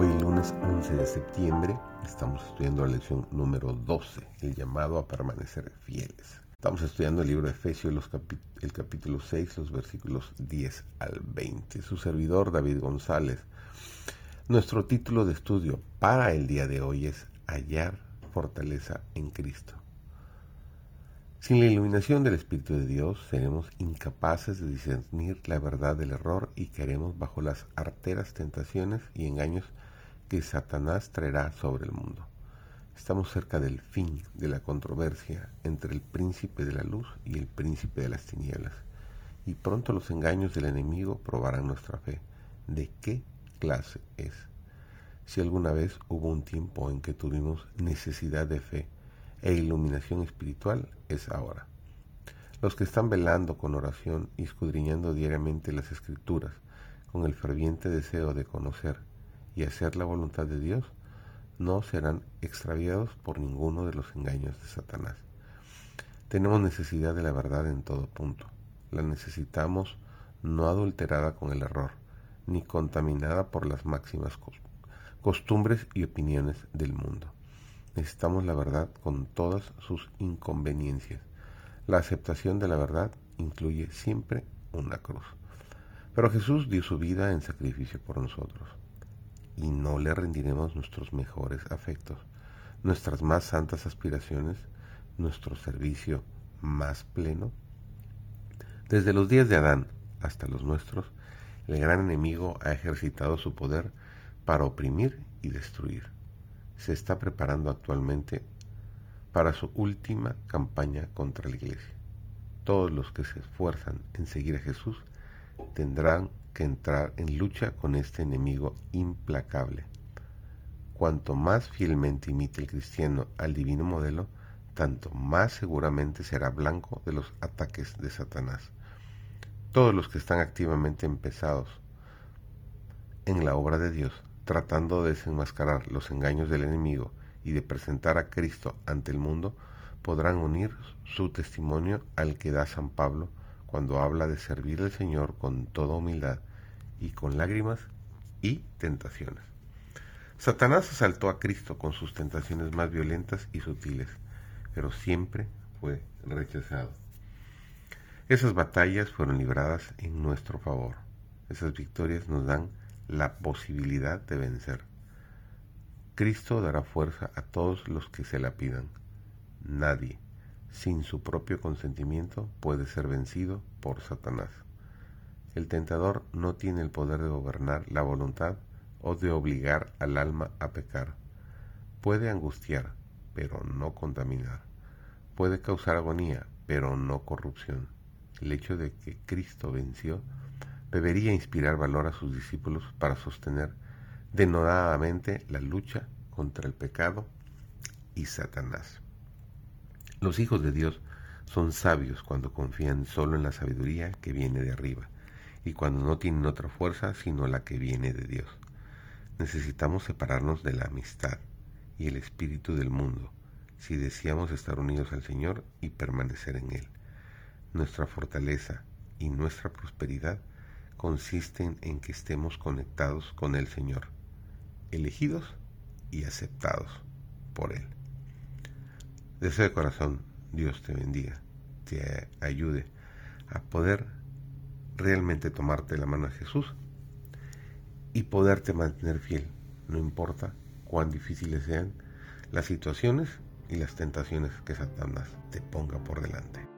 Hoy lunes 11 de septiembre estamos estudiando la lección número 12, el llamado a permanecer fieles. Estamos estudiando el libro de Efesios, el capítulo 6, los versículos 10 al 20. Su servidor David González. Nuestro título de estudio para el día de hoy es Hallar fortaleza en Cristo. Sin la iluminación del Espíritu de Dios, seremos incapaces de discernir la verdad del error y caeremos bajo las arteras tentaciones y engaños que Satanás traerá sobre el mundo. Estamos cerca del fin de la controversia entre el príncipe de la luz y el príncipe de las tinieblas, y pronto los engaños del enemigo probarán nuestra fe. ¿De qué clase es? Si alguna vez hubo un tiempo en que tuvimos necesidad de fe, e iluminación espiritual es ahora. Los que están velando con oración y escudriñando diariamente las escrituras con el ferviente deseo de conocer y hacer la voluntad de Dios, no serán extraviados por ninguno de los engaños de Satanás. Tenemos necesidad de la verdad en todo punto. La necesitamos no adulterada con el error, ni contaminada por las máximas costumbres y opiniones del mundo. Necesitamos la verdad con todas sus inconveniencias. La aceptación de la verdad incluye siempre una cruz. Pero Jesús dio su vida en sacrificio por nosotros y no le rendiremos nuestros mejores afectos, nuestras más santas aspiraciones, nuestro servicio más pleno. Desde los días de Adán hasta los nuestros, el gran enemigo ha ejercitado su poder para oprimir y destruir se está preparando actualmente para su última campaña contra la iglesia. Todos los que se esfuerzan en seguir a Jesús tendrán que entrar en lucha con este enemigo implacable. Cuanto más fielmente imite el cristiano al divino modelo, tanto más seguramente será blanco de los ataques de Satanás. Todos los que están activamente empezados en la obra de Dios tratando de desenmascarar los engaños del enemigo y de presentar a Cristo ante el mundo, podrán unir su testimonio al que da San Pablo cuando habla de servir al Señor con toda humildad y con lágrimas y tentaciones. Satanás asaltó a Cristo con sus tentaciones más violentas y sutiles, pero siempre fue rechazado. Esas batallas fueron libradas en nuestro favor. Esas victorias nos dan la posibilidad de vencer. Cristo dará fuerza a todos los que se la pidan. Nadie, sin su propio consentimiento, puede ser vencido por Satanás. El tentador no tiene el poder de gobernar la voluntad o de obligar al alma a pecar. Puede angustiar, pero no contaminar. Puede causar agonía, pero no corrupción. El hecho de que Cristo venció debería inspirar valor a sus discípulos para sostener denodadamente la lucha contra el pecado y Satanás. Los hijos de Dios son sabios cuando confían solo en la sabiduría que viene de arriba y cuando no tienen otra fuerza sino la que viene de Dios. Necesitamos separarnos de la amistad y el espíritu del mundo si deseamos estar unidos al Señor y permanecer en Él. Nuestra fortaleza y nuestra prosperidad consisten en que estemos conectados con el Señor, elegidos y aceptados por Él. Deseo de corazón, Dios te bendiga, te ayude a poder realmente tomarte la mano a Jesús y poderte mantener fiel, no importa cuán difíciles sean las situaciones y las tentaciones que Satanás te ponga por delante.